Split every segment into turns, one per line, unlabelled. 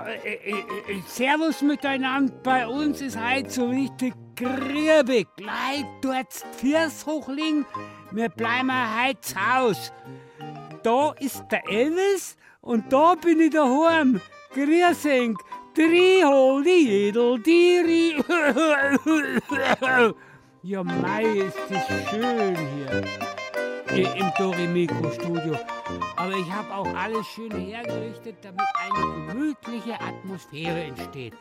Äh, äh, äh, Servus miteinander. Bei uns ist heute so richtig griebig. Gleich dort Fiers hochlegen. Wir bleiben heute zu Haus. Da ist der Elvis und da bin ich daheim. Grüßing. Drihol, die Jedel, die Ja, mei, ist das schön hier äh, im Dorimiko-Studio. Aber ich habe auch alles schön hergerichtet, damit eine gemütliche Atmosphäre entsteht.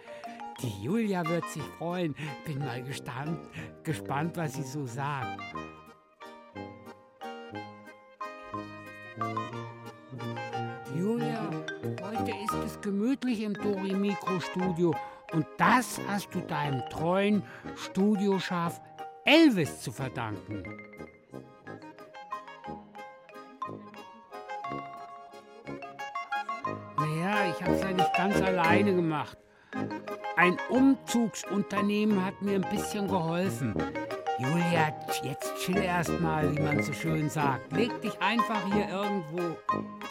Die Julia wird sich freuen. Bin mal gespannt, gespannt was sie so sagt. Julia, heute ist es gemütlich im Dorimikro-Studio. Und das hast du deinem treuen Studioschaf Elvis zu verdanken. Naja, ich habe es ja nicht ganz alleine gemacht. Ein Umzugsunternehmen hat mir ein bisschen geholfen. Julia, jetzt chill erst mal, wie man so schön sagt. Leg dich einfach hier irgendwo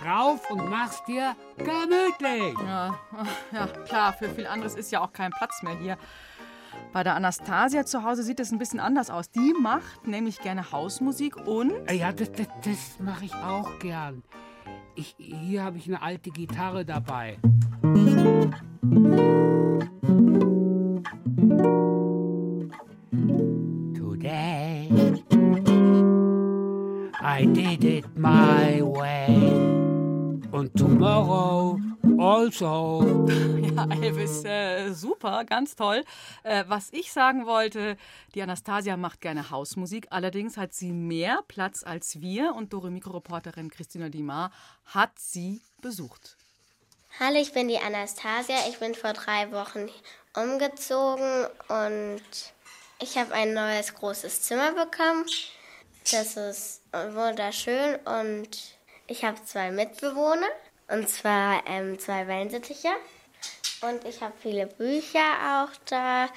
drauf und mach's dir gemütlich.
Ja, ja, klar, für viel anderes ist ja auch kein Platz mehr hier. Bei der Anastasia zu Hause sieht es ein bisschen anders aus. Die macht nämlich gerne Hausmusik und.
Ja, das, das, das mache ich auch gern. Ich, hier habe ich eine alte Gitarre dabei. Today I did it my way. Und tomorrow also.
Ja, Elvis, äh, super, ganz toll. Äh, was ich sagen wollte, die Anastasia macht gerne Hausmusik, allerdings hat sie mehr Platz als wir und Dore Mikroreporterin Christina Dimar hat sie besucht.
Hallo, ich bin die Anastasia. Ich bin vor drei Wochen umgezogen und ich habe ein neues großes Zimmer bekommen. Das ist wunderschön und ich habe zwei Mitbewohner. Und zwar ähm, zwei Wellensittiche. Und ich habe viele Bücher auch da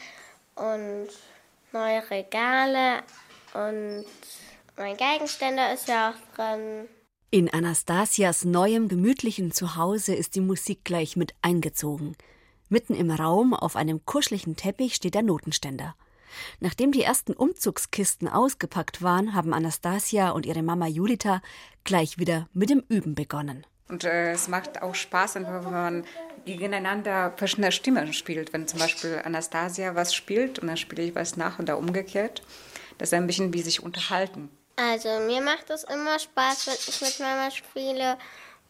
und neue Regale und mein Geigenständer ist ja auch drin.
In Anastasias neuem gemütlichen Zuhause ist die Musik gleich mit eingezogen. Mitten im Raum auf einem kuscheligen Teppich steht der Notenständer. Nachdem die ersten Umzugskisten ausgepackt waren, haben Anastasia und ihre Mama Julita gleich wieder mit dem Üben begonnen.
Und äh, es macht auch Spaß, wenn man gegeneinander verschiedene Stimmen spielt. Wenn zum Beispiel Anastasia was spielt und dann spiele ich was nach oder umgekehrt. Das ist ein bisschen wie sich unterhalten.
Also mir macht es immer Spaß, wenn ich mit Mama spiele.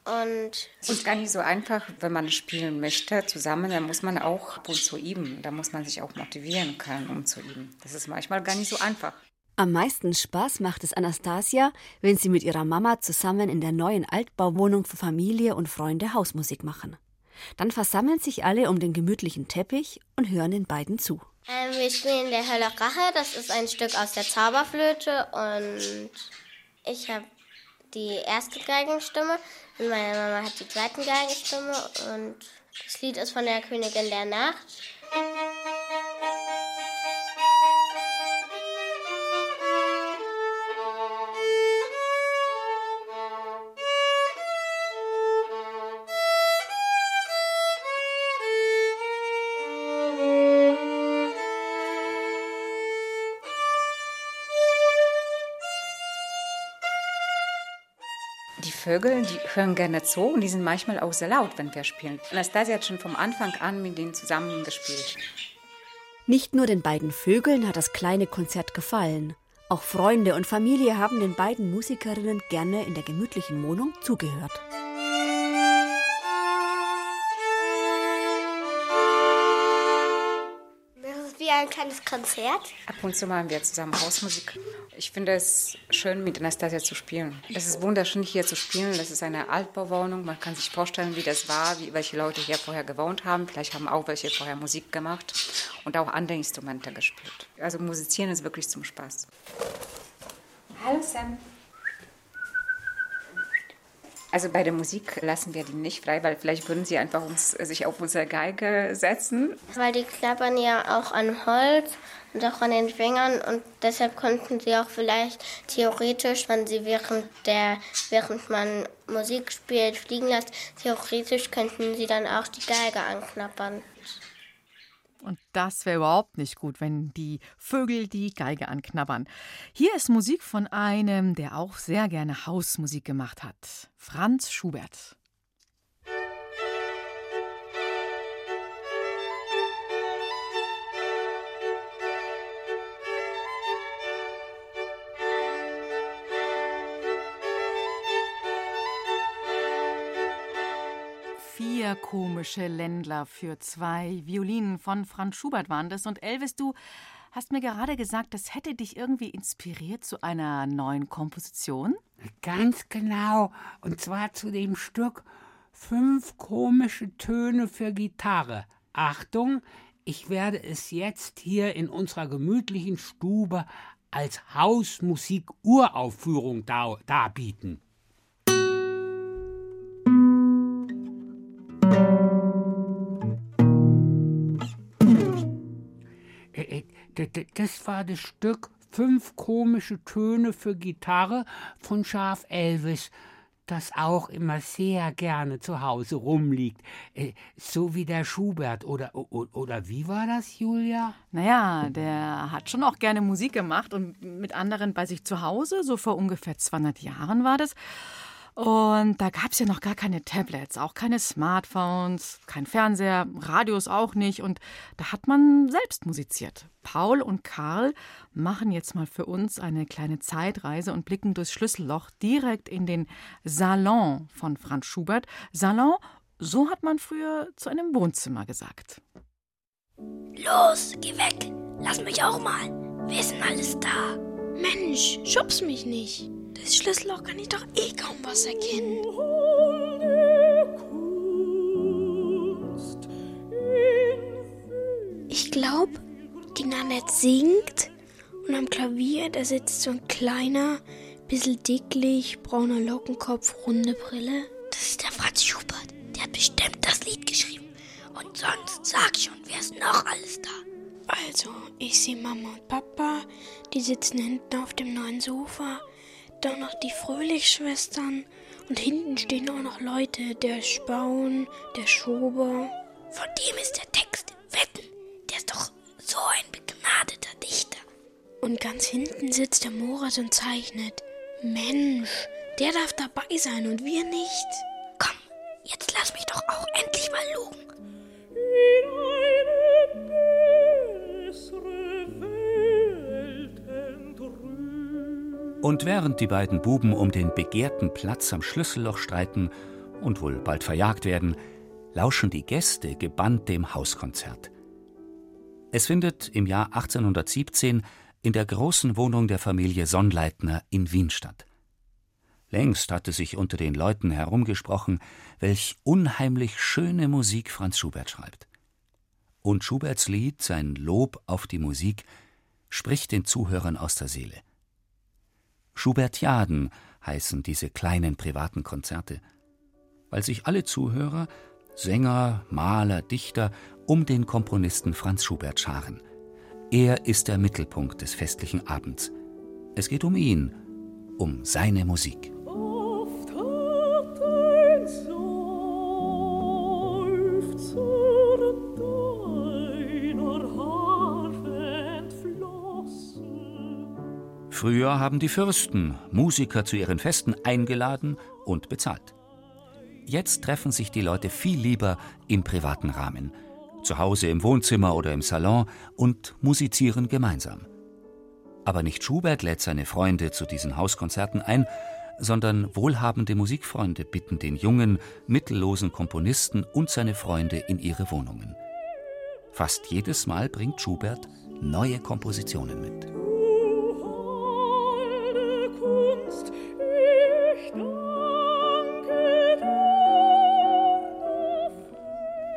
Und
es ist gar nicht so einfach, wenn man spielen möchte zusammen, dann muss man auch ab und zu üben. Da muss man sich auch motivieren können, um zu üben. Das ist manchmal gar nicht so einfach.
Am meisten Spaß macht es Anastasia, wenn sie mit ihrer Mama zusammen in der neuen Altbauwohnung für Familie und Freunde Hausmusik machen. Dann versammeln sich alle um den gemütlichen Teppich und hören den beiden zu.
Ähm, wir spielen der Hölle Rache. Das ist ein Stück aus der Zauberflöte und ich habe die erste Geigenstimme und meine Mama hat die zweite Geigenstimme und das Lied ist von der Königin der Nacht.
Vögel, die hören gerne zu und die sind manchmal auch sehr laut, wenn wir spielen. Anastasia hat schon vom Anfang an mit denen zusammen gespielt.
Nicht nur den beiden Vögeln hat das kleine Konzert gefallen. Auch Freunde und Familie haben den beiden Musikerinnen gerne in der gemütlichen Wohnung zugehört.
Wie ein kleines Konzert?
Ab und zu machen wir zusammen Hausmusik. Ich finde es schön, mit Anastasia zu spielen. Es ist wunderschön, hier zu spielen. Das ist eine Altbauwohnung. Man kann sich vorstellen, wie das war, wie welche Leute hier vorher gewohnt haben. Vielleicht haben auch welche vorher Musik gemacht und auch andere Instrumente gespielt. Also musizieren ist wirklich zum Spaß. Hallo Sam. Also bei der Musik lassen wir die nicht frei, weil vielleicht würden sie einfach uns, sich auf unsere Geige setzen.
Weil die klappern ja auch an Holz und auch an den Fingern und deshalb konnten sie auch vielleicht theoretisch, wenn sie während der, während man Musik spielt, fliegen lässt, theoretisch könnten sie dann auch die Geige anknappern.
Und das wäre überhaupt nicht gut, wenn die Vögel die Geige anknabbern. Hier ist Musik von einem, der auch sehr gerne Hausmusik gemacht hat. Franz Schubert. Vier komische Ländler für zwei Violinen von Franz Schubert waren das. Und Elvis, du hast mir gerade gesagt, das hätte dich irgendwie inspiriert zu einer neuen Komposition.
Ganz genau. Und zwar zu dem Stück Fünf komische Töne für Gitarre. Achtung, ich werde es jetzt hier in unserer gemütlichen Stube als Hausmusik-Uraufführung darbieten. Das war das Stück Fünf komische Töne für Gitarre von Schaf Elvis, das auch immer sehr gerne zu Hause rumliegt. Äh, so wie der Schubert. Oder, oder wie war das, Julia?
Naja, der hat schon auch gerne Musik gemacht und mit anderen bei sich zu Hause. So vor ungefähr 200 Jahren war das. Und da gab es ja noch gar keine Tablets, auch keine Smartphones, kein Fernseher, Radios auch nicht. Und da hat man selbst musiziert. Paul und Karl machen jetzt mal für uns eine kleine Zeitreise und blicken durchs Schlüsselloch direkt in den Salon von Franz Schubert. Salon, so hat man früher zu einem Wohnzimmer gesagt.
Los, geh weg. Lass mich auch mal. Wir sind alles da. Mensch, schubs mich nicht. Das Schlüsselloch kann ich doch eh kaum was erkennen. Ich glaube, die Nanette singt und am Klavier, da sitzt so ein kleiner, bisschen dicklich, brauner Lockenkopf, runde Brille. Das ist der Franz Schubert. Der hat bestimmt das Lied geschrieben. Und sonst sag schon, wer ist noch alles da? Also, ich sehe Mama und Papa, die sitzen hinten auf dem neuen Sofa dann noch die Fröhlichschwestern und hinten stehen auch noch Leute, der Spaun, der Schober. Von dem ist der Text. Wetten, der ist doch so ein begnadeter Dichter. Und ganz hinten sitzt der Moritz und zeichnet. Mensch, der darf dabei sein und wir nicht. Komm, jetzt lass mich doch auch endlich mal lugen.
Und während die beiden Buben um den begehrten Platz am Schlüsselloch streiten und wohl bald verjagt werden, lauschen die Gäste gebannt dem Hauskonzert. Es findet im Jahr 1817 in der großen Wohnung der Familie Sonnleitner in Wien statt. Längst hatte sich unter den Leuten herumgesprochen, welch unheimlich schöne Musik Franz Schubert schreibt. Und Schuberts Lied, sein Lob auf die Musik, spricht den Zuhörern aus der Seele. Schubertiaden heißen diese kleinen privaten Konzerte, weil sich alle Zuhörer, Sänger, Maler, Dichter um den Komponisten Franz Schubert scharen. Er ist der Mittelpunkt des festlichen Abends. Es geht um ihn, um seine Musik. Früher haben die Fürsten Musiker zu ihren Festen eingeladen und bezahlt. Jetzt treffen sich die Leute viel lieber im privaten Rahmen, zu Hause im Wohnzimmer oder im Salon und musizieren gemeinsam. Aber nicht Schubert lädt seine Freunde zu diesen Hauskonzerten ein, sondern wohlhabende Musikfreunde bitten den jungen, mittellosen Komponisten und seine Freunde in ihre Wohnungen. Fast jedes Mal bringt Schubert neue Kompositionen mit.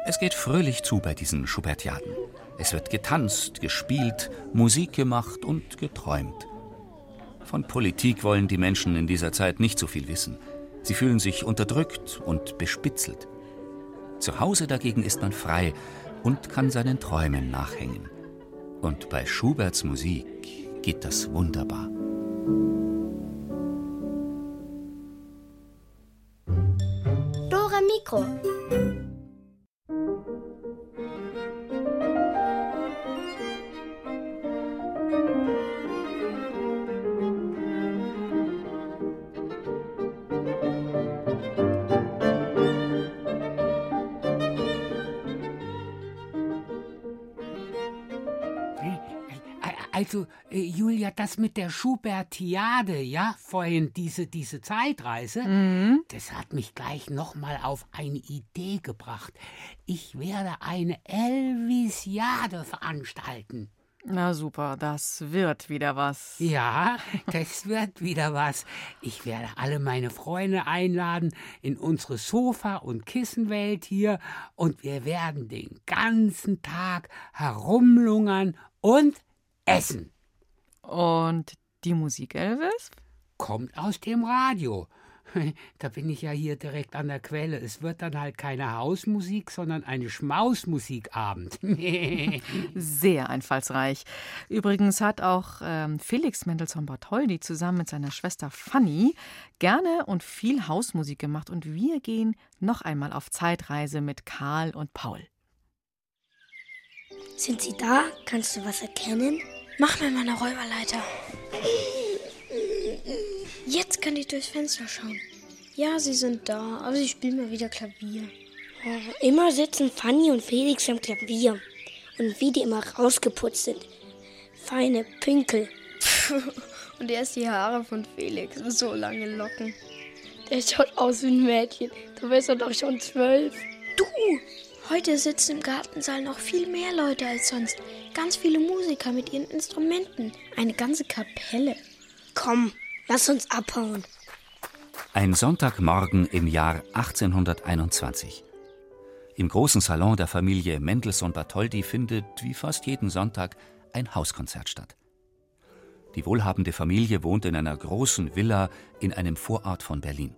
Es geht fröhlich zu bei diesen Schubertiaden. Es wird getanzt, gespielt, Musik gemacht und geträumt. Von Politik wollen die Menschen in dieser Zeit nicht so viel wissen. Sie fühlen sich unterdrückt und bespitzelt. Zu Hause dagegen ist man frei und kann seinen Träumen nachhängen. Und bei Schuberts Musik geht das wunderbar.
Das mit der Schubertiade, ja, vorhin diese, diese Zeitreise, das hat mich gleich nochmal auf eine Idee gebracht. Ich werde eine Elvisiade veranstalten.
Na super, das wird wieder was.
Ja, das wird wieder was. Ich werde alle meine Freunde einladen in unsere Sofa- und Kissenwelt hier und wir werden den ganzen Tag herumlungern und essen.
Und die Musik, Elvis?
Kommt aus dem Radio. Da bin ich ja hier direkt an der Quelle. Es wird dann halt keine Hausmusik, sondern eine Schmausmusikabend.
Sehr einfallsreich. Übrigens hat auch ähm, Felix Mendelssohn Bartholdy zusammen mit seiner Schwester Fanny gerne und viel Hausmusik gemacht. Und wir gehen noch einmal auf Zeitreise mit Karl und Paul.
Sind sie da? Kannst du was erkennen? Mach mir mal eine Räuberleiter. Jetzt kann ich durchs Fenster schauen. Ja, sie sind da, aber sie spielen mal wieder Klavier. Oh, immer sitzen Fanny und Felix am Klavier. Und wie die immer rausgeputzt sind. Feine Pinkel.
Und erst die Haare von Felix. So lange Locken.
Der schaut aus wie ein Mädchen. Du bist doch schon zwölf. Du! Heute sitzen im Gartensaal noch viel mehr Leute als sonst. Ganz viele Musiker mit ihren Instrumenten. Eine ganze Kapelle. Komm, lass uns abhauen.
Ein Sonntagmorgen im Jahr 1821. Im großen Salon der Familie Mendelssohn Bartholdy findet, wie fast jeden Sonntag, ein Hauskonzert statt. Die wohlhabende Familie wohnt in einer großen Villa in einem Vorort von Berlin.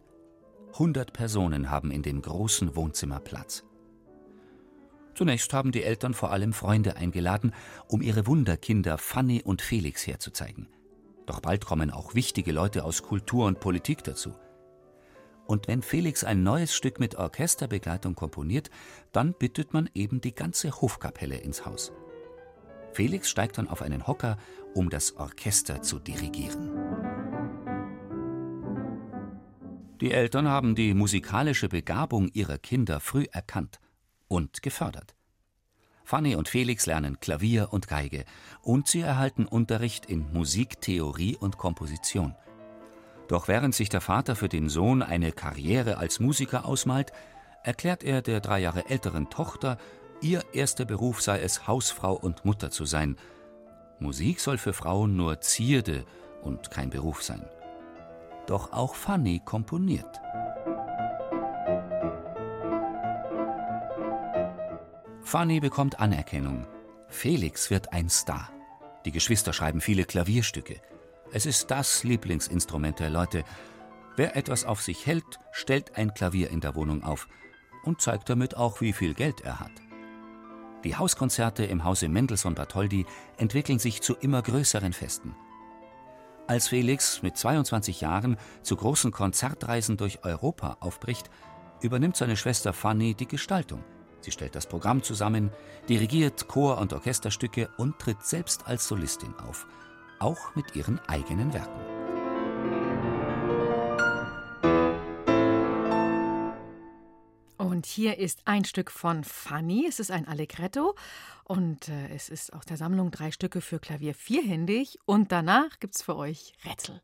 100 Personen haben in dem großen Wohnzimmer Platz. Zunächst haben die Eltern vor allem Freunde eingeladen, um ihre Wunderkinder Fanny und Felix herzuzeigen. Doch bald kommen auch wichtige Leute aus Kultur und Politik dazu. Und wenn Felix ein neues Stück mit Orchesterbegleitung komponiert, dann bittet man eben die ganze Hofkapelle ins Haus. Felix steigt dann auf einen Hocker, um das Orchester zu dirigieren. Die Eltern haben die musikalische Begabung ihrer Kinder früh erkannt und gefördert. Fanny und Felix lernen Klavier und Geige und sie erhalten Unterricht in Musiktheorie und Komposition. Doch während sich der Vater für den Sohn eine Karriere als Musiker ausmalt, erklärt er der drei Jahre älteren Tochter, ihr erster Beruf sei es, Hausfrau und Mutter zu sein. Musik soll für Frauen nur Zierde und kein Beruf sein. Doch auch Fanny komponiert. Fanny bekommt Anerkennung. Felix wird ein Star. Die Geschwister schreiben viele Klavierstücke. Es ist das Lieblingsinstrument der Leute. Wer etwas auf sich hält, stellt ein Klavier in der Wohnung auf und zeigt damit auch, wie viel Geld er hat. Die Hauskonzerte im Hause Mendelssohn Bartholdy entwickeln sich zu immer größeren Festen. Als Felix mit 22 Jahren zu großen Konzertreisen durch Europa aufbricht, übernimmt seine Schwester Fanny die Gestaltung. Sie stellt das Programm zusammen, dirigiert Chor- und Orchesterstücke und tritt selbst als Solistin auf, auch mit ihren eigenen Werken.
Und hier ist ein Stück von Fanny. Es ist ein Allegretto und äh, es ist aus der Sammlung drei Stücke für Klavier vierhändig. Und danach gibt's für euch Rätsel.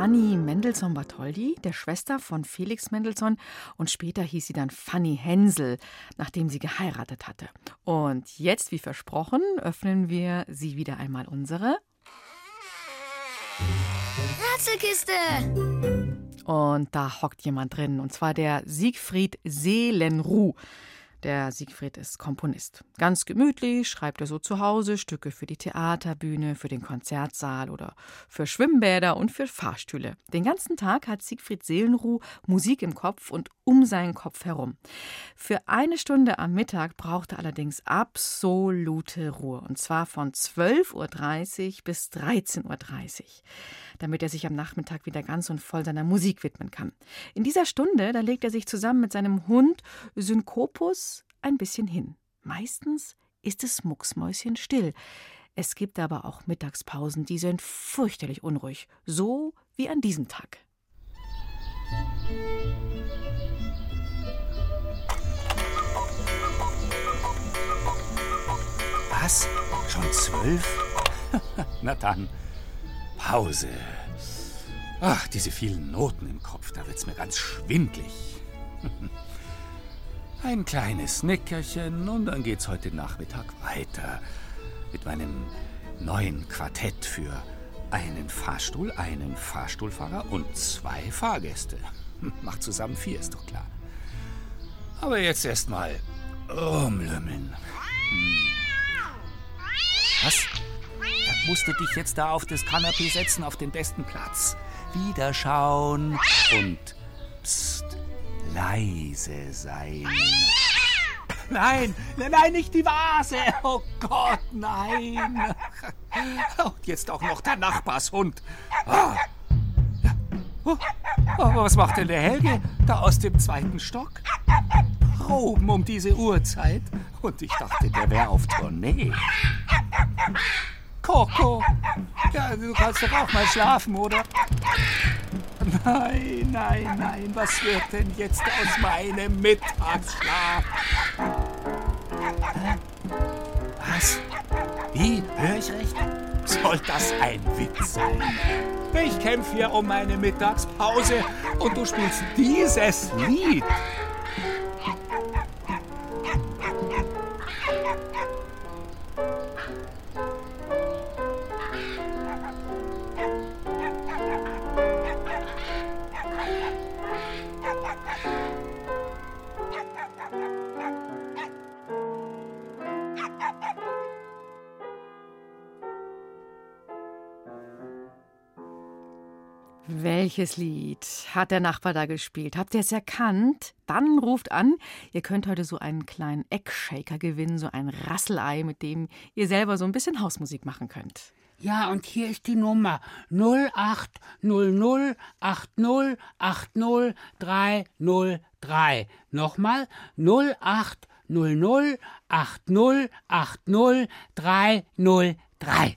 Fanny Mendelssohn-Bartholdy, der Schwester von Felix Mendelssohn. Und später hieß sie dann Fanny Hensel, nachdem sie geheiratet hatte. Und jetzt, wie versprochen, öffnen wir sie wieder einmal unsere
Rätselkiste!
Und da hockt jemand drin, und zwar der Siegfried Seelenruh. Der Siegfried ist Komponist. Ganz gemütlich schreibt er so zu Hause Stücke für die Theaterbühne, für den Konzertsaal oder für Schwimmbäder und für Fahrstühle. Den ganzen Tag hat Siegfried Seelenruh Musik im Kopf und um seinen Kopf herum. Für eine Stunde am Mittag braucht er allerdings absolute Ruhe. Und zwar von 12.30 Uhr bis 13.30 Uhr damit er sich am Nachmittag wieder ganz und voll seiner Musik widmen kann. In dieser Stunde, da legt er sich zusammen mit seinem Hund Synkopus ein bisschen hin. Meistens ist es mucksmäuschen still. Es gibt aber auch Mittagspausen, die sind fürchterlich unruhig, so wie an diesem Tag.
Was? Schon zwölf? Na dann, Pause. Ach, diese vielen Noten im Kopf, da wird's mir ganz schwindlig. Ein kleines Nickerchen und dann geht's heute Nachmittag weiter mit meinem neuen Quartett für einen Fahrstuhl, einen Fahrstuhlfahrer und zwei Fahrgäste. Macht zusammen vier, ist doch klar. Aber jetzt erstmal rumlümmeln. Hm. Was? musst du dich jetzt da auf das Kanapee setzen, auf den besten Platz. Wiederschauen und pst, leise sein. Nein, nein, nicht die Vase. Oh Gott, nein. Und jetzt auch noch der Nachbarshund. Ah. Oh, was macht denn der Helge da aus dem zweiten Stock? Proben um diese Uhrzeit. Und ich dachte, der wäre auf Tournee. Coco. Ja, du kannst doch auch mal schlafen, oder? Nein, nein, nein. Was wird denn jetzt aus meinem Mittagsschlaf? Was? Wie? Hör ich recht? Soll das ein Witz sein? Ich kämpfe hier um meine Mittagspause und du spielst dieses Lied.
Welches Lied hat der Nachbar da gespielt? Habt ihr es erkannt? Dann ruft an. Ihr könnt heute so einen kleinen Eggshaker gewinnen, so ein Rasselei, mit dem ihr selber so ein bisschen Hausmusik machen könnt.
Ja, und hier ist die Nummer 08008080303. Nochmal 08008080303.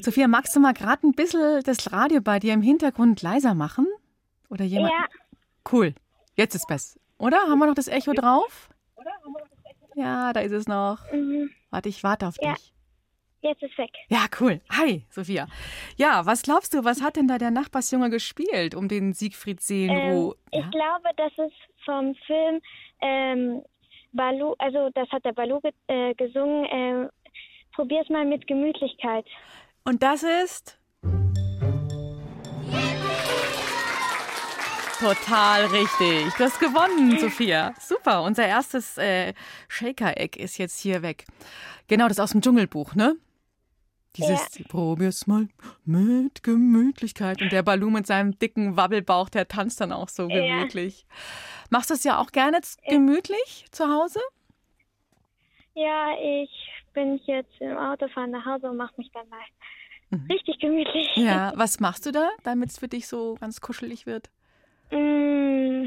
Sophia,
magst du mal gerade ein bisschen das Radio bei dir im Hintergrund leiser machen? Oder jemand?
Ja.
Cool. Jetzt ist besser. Oder? Haben wir noch das Echo drauf? Ja, da ist es noch.
Mhm.
Warte, ich warte auf
Ja.
dich.
Jetzt ist weg.
Ja, cool. Hi, Sophia. Ja, was glaubst du, was hat denn da der Nachbarsjunge gespielt um den Siegfried Seelenruh?
Ähm, ich glaube, das ist vom Film ähm, Balu, also das hat der Balu ge äh, gesungen. Ähm, probier's mal mit Gemütlichkeit.
Und das ist? Total richtig. Du hast gewonnen, Sophia. Super. Unser erstes äh, Shaker-Egg ist jetzt hier weg. Genau, das aus dem Dschungelbuch, ne? Dieses Probier's mal mit Gemütlichkeit. Und der Balu mit seinem dicken Wabbelbauch, der tanzt dann auch so
Ja.
gemütlich. Machst du es ja auch gerne gemütlich zu Hause?
Ja, ich bin jetzt im Autofahren nach Hause und mache mich dann mal Richtig gemütlich.
Ja, was machst du da, damit es für dich so ganz kuschelig wird?
Mm,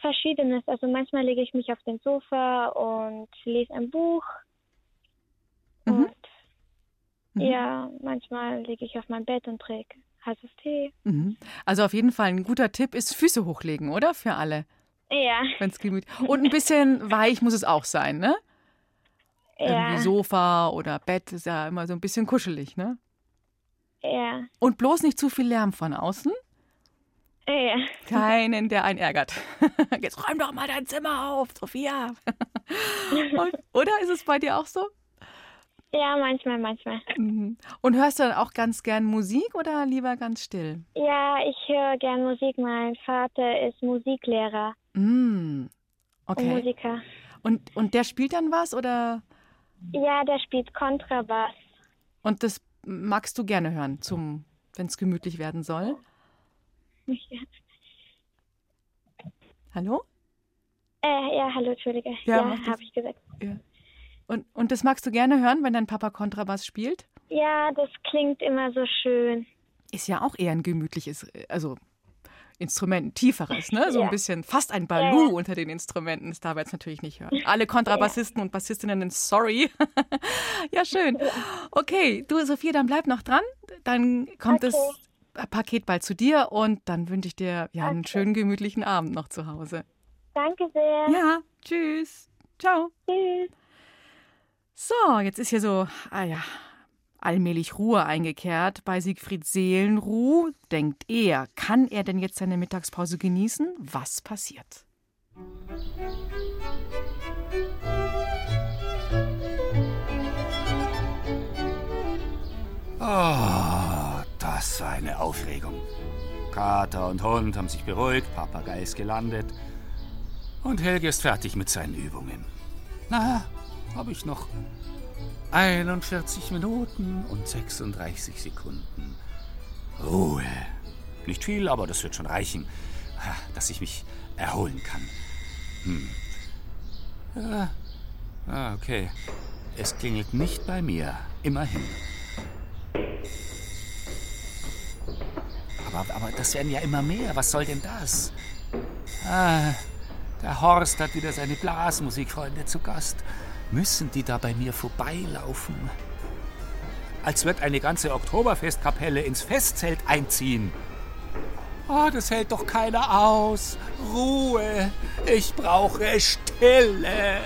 verschiedenes. Also manchmal lege ich mich auf den Sofa und lese ein Buch.
Mhm.
Und ja, manchmal liege ich auf meinem Bett und trinke heißes Tee.
Mhm. Also auf jeden Fall ein guter Tipp ist Füße hochlegen, oder? Für alle,
Ja,
wenn es gemütlich Und ein bisschen weich muss es auch sein, ne?
Ja,
Irgendwie Sofa oder Bett ist ja immer so ein bisschen kuschelig, ne?
ja,
Und bloß nicht zu viel Lärm von außen.
ja.
Keinen, der einen ärgert. Jetzt räum doch mal dein Zimmer auf, Sophia. Und, oder ist es bei dir auch so?
Ja, manchmal, manchmal.
Mhm. Und hörst du dann auch ganz gern Musik oder lieber ganz still?
Ja, ich höre gern Musik. Mein Vater ist Musiklehrer
Mm.
und
Okay.
Musiker.
Und, und der spielt dann was oder?
Ja, der spielt Kontrabass.
Und das magst du gerne hören, zum, wenn es gemütlich werden soll? Hallo?
Äh, ja, hallo, Entschuldige.
Ja,
Ja, habe ich gesagt.
Und, und das magst du gerne hören, wenn dein Papa Kontrabass spielt?
Ja, das klingt immer so schön.
Ist ja auch eher ein gemütliches, äh, also Instrument, ein tieferes, ne? So ein bisschen, fast ein Balu unter den Instrumenten. Das darf man jetzt natürlich nicht hören. Alle Kontrabassisten und Bassistinnen, sorry. ja, schön. Okay, du, Sophia, dann bleib noch dran. Dann kommt
Okay.
das Paket bald zu dir und dann wünsche ich dir ja einen schönen, gemütlichen Abend noch zu Hause.
Danke sehr.
Ja, tschüss. Ciao.
Tschüss.
So, jetzt ist hier so, ah ja, allmählich Ruhe eingekehrt bei Siegfried Seelenruh. Denkt er, kann er denn jetzt seine Mittagspause genießen? Was passiert?
Oh, das war eine Aufregung. Kater und Hund haben sich beruhigt, Papagei ist gelandet. Und Helge ist fertig mit seinen Übungen. Na, habe ich noch 41 Minuten und 36 Sekunden. Ruhe. Nicht viel, aber das wird schon reichen, dass ich mich erholen kann. Hm. Ja. Ah, okay. Es klingelt nicht bei mir. Immerhin. Aber, aber das werden ja immer mehr. Was soll denn das? Ah, der Horst hat wieder seine Blasmusikfreunde zu Gast. Müssen die da bei mir vorbeilaufen? Als wird eine ganze Oktoberfestkapelle ins Festzelt einziehen. Oh, das hält doch keiner aus. Ruhe. Ich brauche Stille.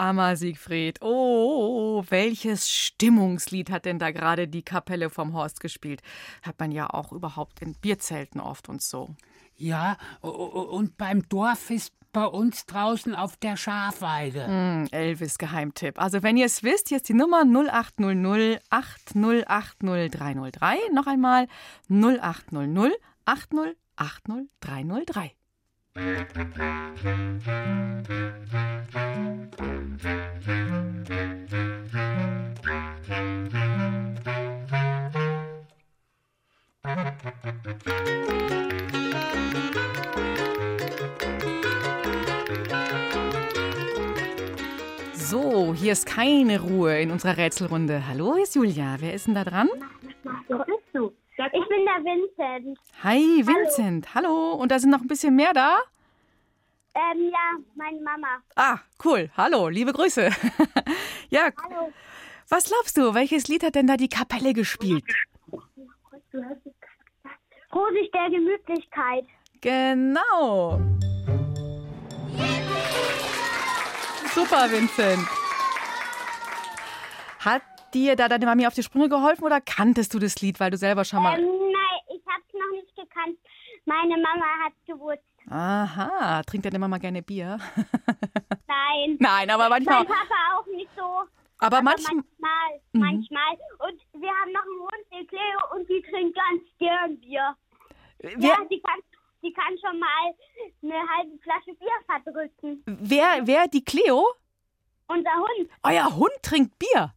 Armer Siegfried. Oh, welches Stimmungslied hat denn da gerade die Kapelle vom Horst gespielt? Hat man ja auch überhaupt in Bierzelten oft und so.
Ja, und beim Dorffest bei uns draußen auf der Schafweide.
Hm, Elvis Geheimtipp. Also wenn ihr es wisst, hier ist die Nummer 0800 8080303. Noch einmal 0800 8080303. So, hier ist keine Ruhe in unserer Rätselrunde. Hallo, hier ist Julia. Wer ist denn da dran?
Ich bin der Vincent.
Hi, Vincent. Hallo. Und da sind noch ein bisschen mehr da?
Ähm, ja, meine Mama.
Ah, cool. Hallo, liebe Grüße. ja,
Hallo.
was glaubst du, welches Lied hat denn da die Kapelle gespielt?
Vorsicht der Gemütlichkeit.
Genau. Super, Vincent. Hat dir da deine Mami auf die Sprünge geholfen oder kanntest du das Lied, weil du selber schon mal.
Ähm, nein, ich hab's noch nicht gekannt. Meine Mama hat's gewusst.
Aha, trinkt deine Mama gerne Bier?
Nein.
Nein, aber manchmal.
Mein Papa auch nicht so.
Aber manchmal.
manchmal,
Mhm.
manchmal. Und wir haben noch einen Hund, den Cleo, und die trinkt ganz gern Bier.
Wer,
Ja, die kann, die kann schon mal eine halbe Flasche Bier verdrücken.
wer, wer, die Cleo?
Unser Hund.
Euer Hund trinkt Bier.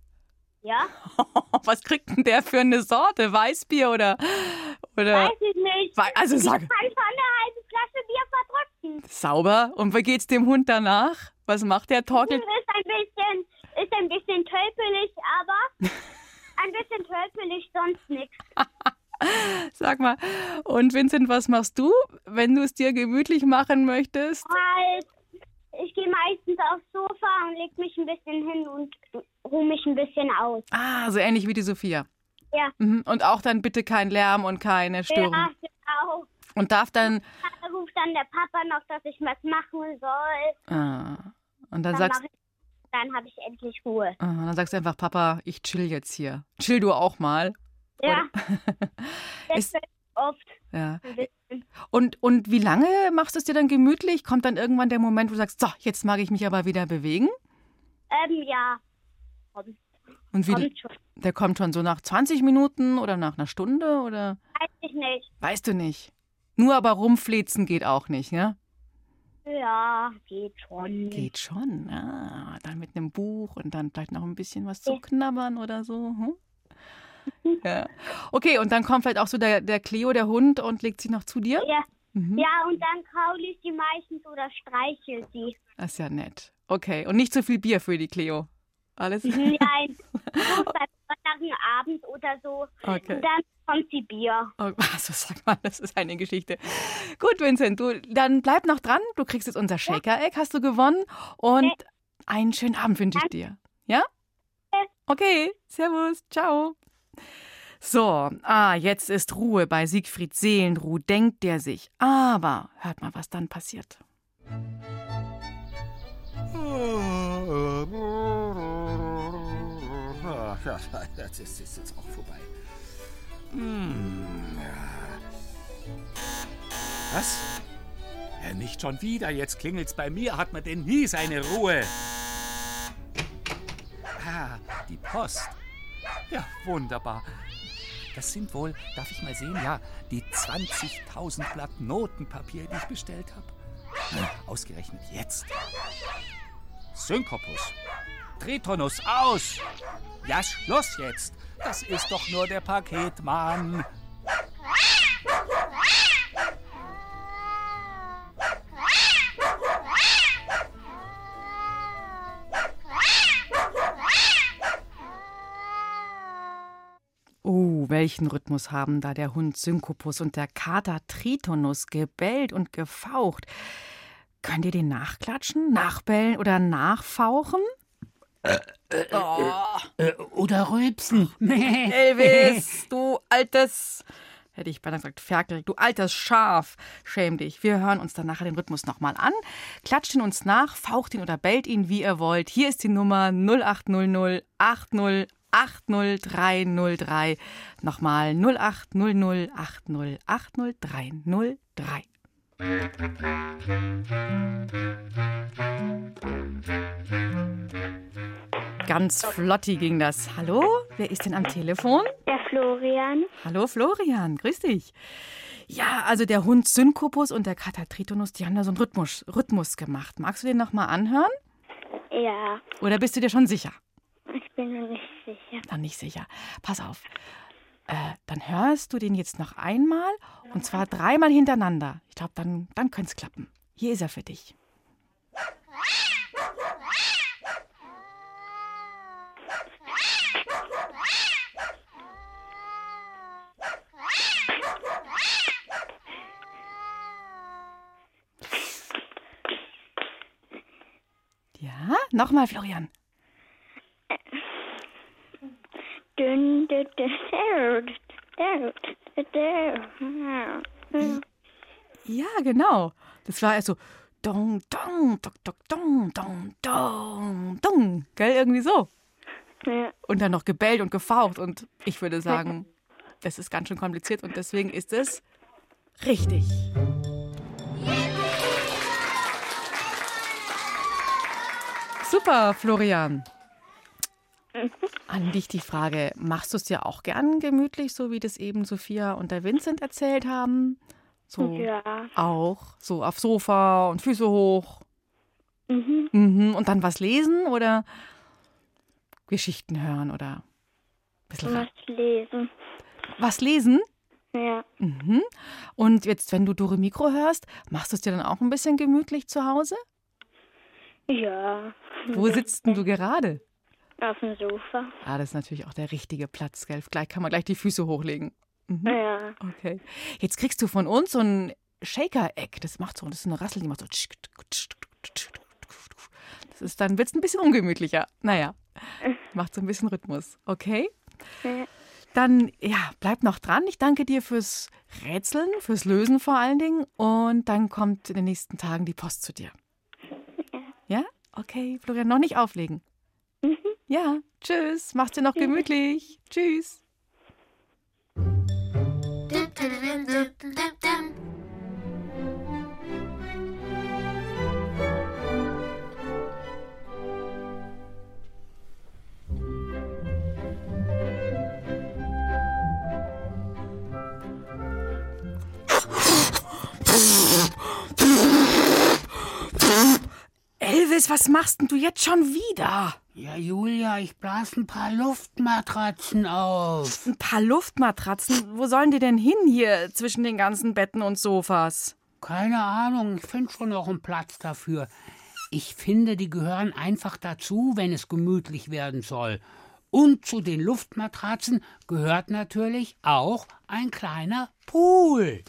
Ja?
Was kriegt denn der für eine Sorte? Weißbier oder. oder
Weiß ich nicht.
Also
ich
sag-
kann schon eine halbe Flasche Bier verdrücken.
sauber? Und wie geht's dem Hund danach? Was macht der? Torkelt.
Ist ein bisschen, ist ein bisschen tölpelig, aber ein bisschen tölpelig, sonst nichts.
Sag mal. Und Vincent, was machst du, wenn du es dir gemütlich machen möchtest?
Halt, ich gehe meistens aufs Sofa und leg mich ein bisschen hin und ruhe mich ein bisschen aus.
Ah, so ähnlich wie die Sophia.
Ja.
Mhm. Und auch dann bitte kein Lärm und keine Störung.
Ja, genau.
Und darf dann.
Da ruft dann der Papa noch, dass ich was machen soll.
Ah, und dann
Dann,
sagst
ich, dann habe ich endlich Ruhe.
ah, dann sagst du einfach, Papa, ich chill jetzt hier. Chill du auch mal.
Ja.
Ist-
oft
Ja. Und, und wie lange machst du es dir dann gemütlich? Kommt dann irgendwann der Moment, wo du sagst, so, jetzt mag ich mich aber wieder bewegen?
Ähm, ja. Kommt,
Und wie,
kommt
der kommt schon so nach 20 Minuten oder nach einer Stunde oder
Weiß ich nicht.
weißt du nicht? Nur aber rumflezen geht auch nicht, ja?
Ja, geht schon.
Geht schon. Ah, dann mit einem Buch und dann vielleicht noch ein bisschen was zu knabbern oder so. Hm? Ja. Okay, und dann kommt vielleicht auch so der, der Cleo, der Hund, und legt sich noch zu dir?
Ja.
Mhm.
Ja, und dann kraule ich sie meistens oder streichel sie.
Das ist ja nett. Okay, und nicht zu viel Bier für die Cleo. Alles?
Nein, so Abend oder so.
Okay.
Und dann kommt sie Bier.
Oh, also sag mal, das ist eine Geschichte. Gut, Vincent, du, dann bleib noch dran. Du kriegst jetzt unser Shaker-Egg, hast du gewonnen. Und einen schönen Abend wünsche ich dir. Ja? Okay, servus, ciao. So, ah, jetzt ist Ruhe bei Siegfried Seelenruh, denkt der sich. Aber hört mal, was dann passiert.
Ja, das ist, ist jetzt auch vorbei. Hm, ja. Was? Ja, nicht schon wieder. Jetzt klingelt's bei mir. Hat man denn nie seine Ruhe? Ah, die Post. Ja, wunderbar. Das sind wohl, darf ich mal sehen, ja, die 20.000 Blatt Notenpapier, die ich bestellt habe. Ausgerechnet jetzt. Synkopus. Tritonus aus! Ja, Schluss jetzt! Das ist doch nur der Paketmann.
Oh, welchen Rhythmus haben da der Hund Synkopus und der Kater Tritonus gebellt und gefaucht? Könnt ihr den nachklatschen, nachbellen oder nachfauchen? Oh.
Äh, oder rülpsen.
Elvis, du altes, hätte ich beinahe gesagt, Ferkel, du altes Schaf, schäm dich. Wir hören uns dann nachher den Rhythmus nochmal an. Klatscht ihn uns nach, faucht ihn oder bellt ihn, wie ihr wollt. Hier ist die Nummer 0800 80 80303. Nochmal 0800 80 80303. Ganz flotti ging das. Hallo, wer ist denn am Telefon?
Der Florian.
Hallo Florian, grüß dich. Ja, also der Hund Synkopus und der Kater Tritonus, die haben da so einen Rhythmus, Rhythmus gemacht. Magst du den nochmal anhören?
Ja,
Oder bist du dir schon sicher?
ich bin mir nicht sicher.
Noch nicht sicher. Pass auf. Äh, dann hörst du den jetzt noch einmal und zwar dreimal hintereinander. Ich glaube, dann, dann könnte es klappen. Hier ist er für dich. Ja, nochmal, Florian. Ja, genau. Das war also dong, dong, dong, dong, dong, dong, dong. Gell, irgendwie so.
Ja.
Und dann noch gebellt und gefaucht. Und ich würde sagen, das ist ganz schön kompliziert und deswegen ist es richtig. Super, Florian. An dich die Frage, machst du es dir auch gern gemütlich, so wie das eben Sophia und der Vincent erzählt haben? So
Ja.
auch, so auf Sofa und Füße hoch.
Mhm.
Mhm. Und dann was lesen oder Geschichten hören oder
bisschen was lesen.
Was lesen?
Ja.
Mhm. Und jetzt, wenn du Dore Mikro hörst, machst du es dir dann auch ein bisschen gemütlich zu Hause?
Ja.
Wo sitzt denn du gerade?
Auf dem Sofa.
Ah, das ist natürlich auch der richtige Platz, gell? Gleich kann man gleich die Füße hochlegen. Mhm.
Ja.
Okay. Jetzt kriegst du von uns so ein Shaker-Eck. Das macht so, das ist eine Rassel, die macht so. Das ist dann wird's ein bisschen ungemütlicher. Naja, macht so ein bisschen Rhythmus. Okay?
Ja.
Dann, ja, bleib noch dran. Ich danke dir fürs Rätseln, fürs Lösen vor allen Dingen. Und dann kommt in den nächsten Tagen die Post zu dir. Ja? Okay, Florian, noch nicht auflegen. Ja, tschüss. Mach's dir noch gemütlich. Tschüss. Elvis, was machst denn du jetzt schon wieder?
Ja, Julia, ich blas ein paar Luftmatratzen auf.
Ein paar Luftmatratzen? Wo sollen die denn hin hier zwischen den ganzen Betten und Sofas?
Keine Ahnung, ich finde schon noch einen Platz dafür. Ich finde, die gehören einfach dazu, wenn es gemütlich werden soll. Und zu den Luftmatratzen gehört natürlich auch ein kleiner Pool.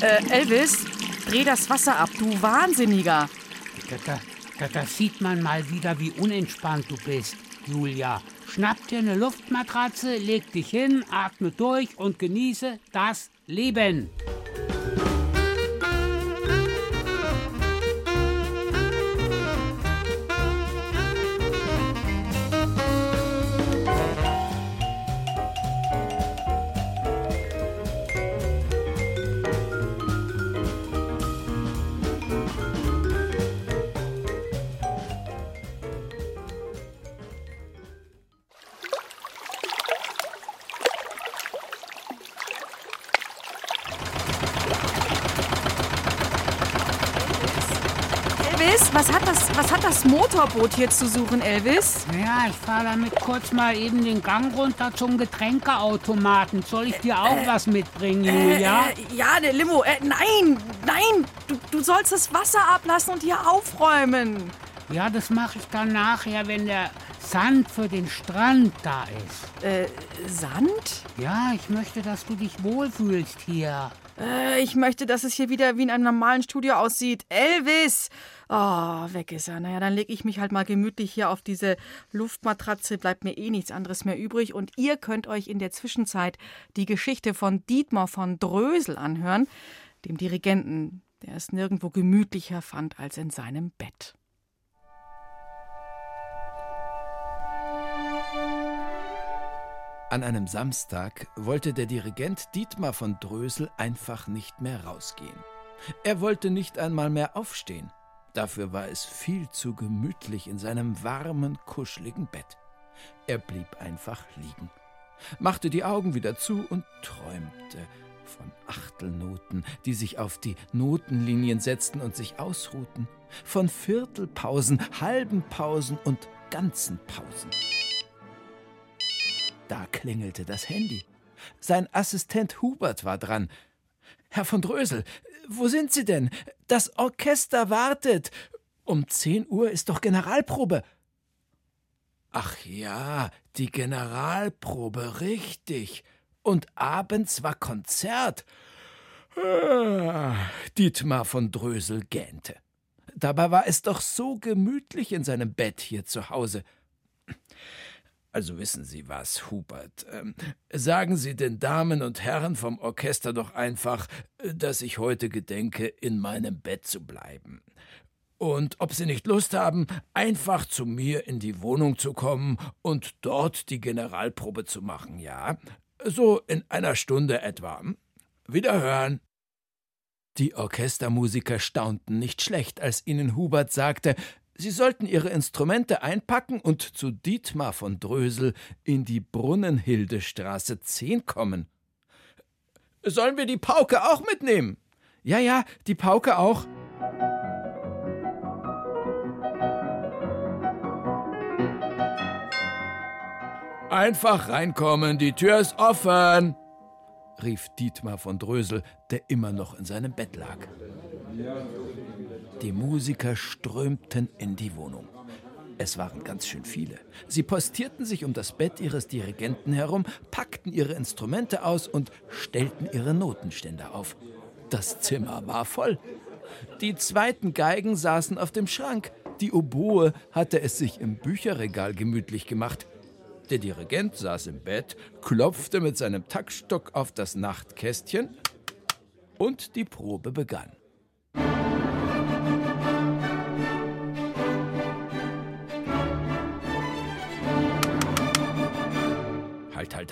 Äh, Elvis, dreh das Wasser ab, du Wahnsinniger.
Da, da, da, sieht man mal wieder, wie unentspannt du bist, Julia. Schnapp dir eine Luftmatratze, leg dich hin, atme durch und genieße das Leben.
Motorboot hier zu suchen, Elvis?
Ja, ich fahre damit kurz mal eben den Gang runter zum Getränkeautomaten. Soll ich dir auch was mitbringen, Julia?
Äh, ja, der Limo. Äh, nein, nein, du, du sollst das Wasser ablassen und hier aufräumen.
Ja, das mache ich dann nachher, wenn der Sand für den Strand da ist.
Äh, Sand?
Ja, ich möchte, dass du dich wohlfühlst hier.
Äh, ich möchte, dass es hier wieder wie in einem normalen Studio aussieht. Elvis! Oh, weg ist er. Naja, dann lege ich mich halt mal gemütlich hier auf diese Luftmatratze. Bleibt mir eh nichts anderes mehr übrig. Und ihr könnt euch in der Zwischenzeit die Geschichte von Dietmar von Drösel anhören, dem Dirigenten, der es nirgendwo gemütlicher fand als in seinem Bett.
An einem Samstag wollte der Dirigent Dietmar von Drösel einfach nicht mehr rausgehen. Er wollte nicht einmal mehr aufstehen. Dafür war es viel zu gemütlich in seinem warmen, kuscheligen Bett. Er blieb einfach liegen, machte die Augen wieder zu und träumte von Achtelnoten, die sich auf die Notenlinien setzten und sich ausruhten, von Viertelpausen, halben Pausen und ganzen Pausen. Da klingelte das Handy. Sein Assistent Hubert war dran. Herr von Drösel, wo sind Sie denn? Das Orchester wartet. Um zehn Uhr ist doch Generalprobe. Ach ja, die Generalprobe, richtig. Und abends war Konzert. Ah, Dietmar von Drösel gähnte. Dabei war es doch so gemütlich in seinem Bett hier zu Hause. Also wissen Sie was, Hubert. Ähm, sagen Sie den Damen und Herren vom Orchester doch einfach, äh, dass ich heute gedenke, in meinem Bett zu bleiben. Und ob Sie nicht Lust haben, einfach zu mir in die Wohnung zu kommen und dort die Generalprobe zu machen, ja? So in einer Stunde etwa. Wiederhören. Die Orchestermusiker staunten nicht schlecht, als ihnen Hubert sagte, Sie sollten Ihre Instrumente einpacken und zu Dietmar von Drösel in die Brunnenhildestraße 10 kommen. Sollen wir die Pauke auch mitnehmen? Ja, ja, die Pauke auch. Einfach reinkommen, die Tür ist offen, rief Dietmar von Drösel, der immer noch in seinem Bett lag. Die Musiker strömten in die Wohnung. Es waren ganz schön viele. Sie postierten sich um das Bett ihres Dirigenten herum, packten ihre Instrumente aus und stellten ihre Notenständer auf. Das Zimmer war voll. Die zweiten Geigen saßen auf dem Schrank. Die Oboe hatte es sich im Bücherregal gemütlich gemacht. Der Dirigent saß im Bett, klopfte mit seinem Taktstock auf das Nachtkästchen und die Probe begann.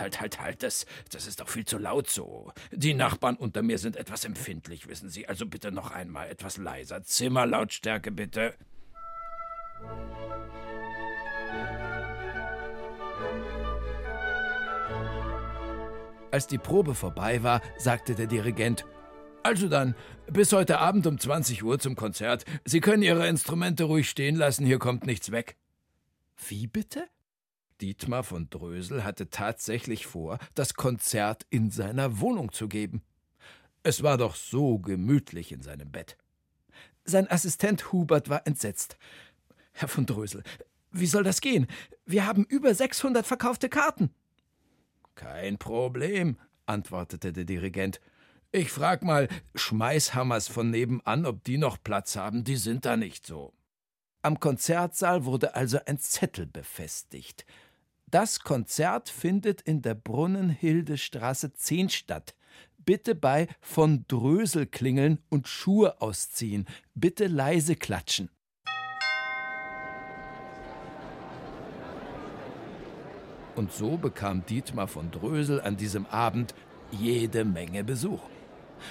Halt, halt, halt, halt, das, das ist doch viel zu laut so. Die Nachbarn unter mir sind etwas empfindlich, wissen Sie. Also bitte noch einmal etwas leiser. Zimmerlautstärke bitte. Als die Probe vorbei war, sagte der Dirigent, also dann, bis heute Abend um 20 Uhr zum Konzert. Sie können Ihre Instrumente ruhig stehen lassen, hier kommt nichts weg. Wie bitte? Dietmar von Drösel hatte tatsächlich vor, das Konzert in seiner Wohnung zu geben. Es war doch so gemütlich in seinem Bett. Sein Assistent Hubert war entsetzt. Herr von Drösel, wie soll das gehen? Wir haben über 600 verkaufte Karten. Kein Problem, antwortete der Dirigent. Ich frag mal Schmeißhammers von nebenan, ob die noch Platz haben, die sind da nicht so. Am Konzertsaal wurde also ein Zettel befestigt. Das Konzert findet in der Brunnenhildestraße 10 statt. Bitte bei von Drösel klingeln und Schuhe ausziehen. Bitte leise klatschen. Und so bekam Dietmar von Drösel an diesem Abend jede Menge Besuch.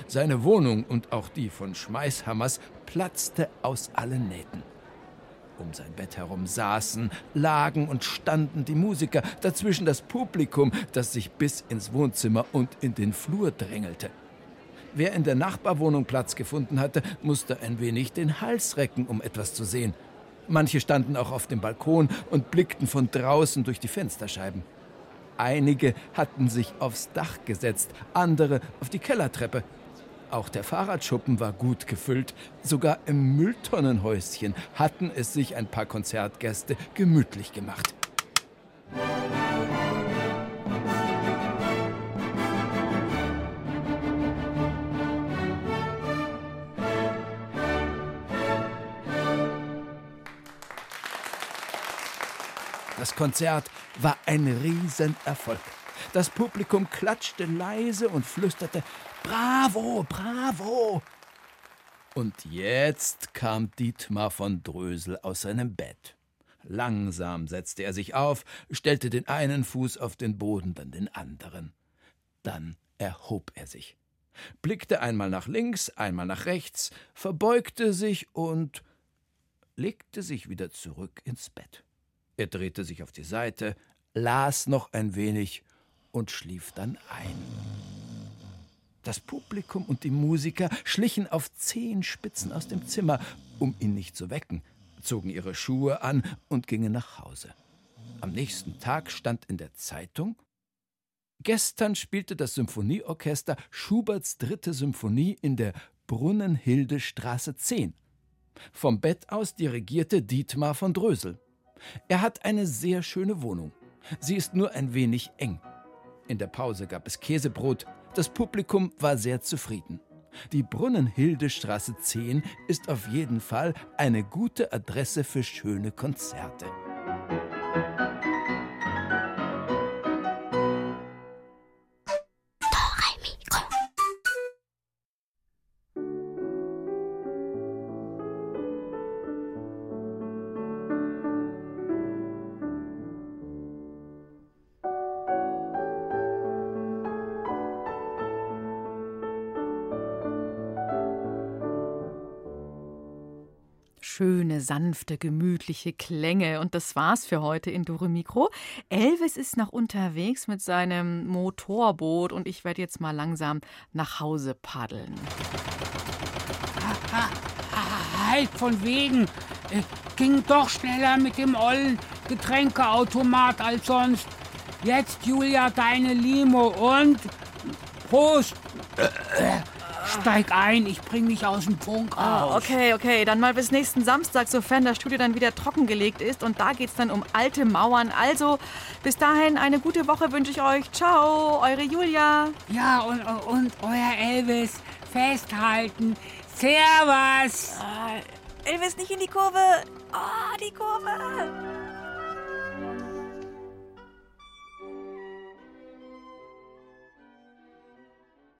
Seine Wohnung und auch die von Schmeißhammers platzte aus allen Nähten. Um sein Bett herum saßen, lagen und standen die Musiker, dazwischen das Publikum, das sich bis ins Wohnzimmer und in den Flur drängelte. Wer in der Nachbarwohnung Platz gefunden hatte, musste ein wenig den Hals recken, um etwas zu sehen. Manche standen auch auf dem Balkon und blickten von draußen durch die Fensterscheiben. Einige hatten sich aufs Dach gesetzt, andere auf die Kellertreppe. Auch der Fahrradschuppen war gut gefüllt. Sogar im Mülltonnenhäuschen hatten es sich ein paar Konzertgäste gemütlich gemacht. Das Konzert war ein Riesenerfolg. Das Publikum klatschte leise und flüsterte Bravo, bravo. Und jetzt kam Dietmar von Drösel aus seinem Bett. Langsam setzte er sich auf, stellte den einen Fuß auf den Boden, dann den anderen. Dann erhob er sich, blickte einmal nach links, einmal nach rechts, verbeugte sich und legte sich wieder zurück ins Bett. Er drehte sich auf die Seite, las noch ein wenig und schlief dann ein. Das Publikum und die Musiker schlichen auf Zehenspitzen aus dem Zimmer, um ihn nicht zu wecken, zogen ihre Schuhe an und gingen nach Hause. Am nächsten Tag stand in der Zeitung Gestern spielte das Symphonieorchester Schuberts dritte Symphonie in der Brunnenhilde Straße 10. Vom Bett aus dirigierte Dietmar von Drösel. Er hat eine sehr schöne Wohnung. Sie ist nur ein wenig eng. In der Pause gab es Käsebrot. Das Publikum war sehr zufrieden. Die Brunnenhildestraße 10 ist auf jeden Fall eine gute Adresse für schöne Konzerte.
Sanfte, gemütliche Klänge. Und das war's für heute in Dore Mikro. Elvis ist noch unterwegs mit seinem Motorboot und ich werde jetzt mal langsam nach Hause paddeln.
Halt von wegen. Äh, ging doch schneller mit dem ollen Getränkeautomat als sonst. Jetzt, Julia, deine Limo und Prost. Steig ein, ich bring dich aus dem Funk
Ah,
raus.
okay, okay. Dann mal bis nächsten Samstag, sofern das Studio dann wieder trockengelegt ist. Und da geht's dann um alte Mauern. Also, bis dahin eine gute Woche wünsche ich euch. Ciao, eure Julia.
Ja, und, und euer Elvis festhalten. Servus.
Elvis nicht in die Kurve. Ah, die Kurve.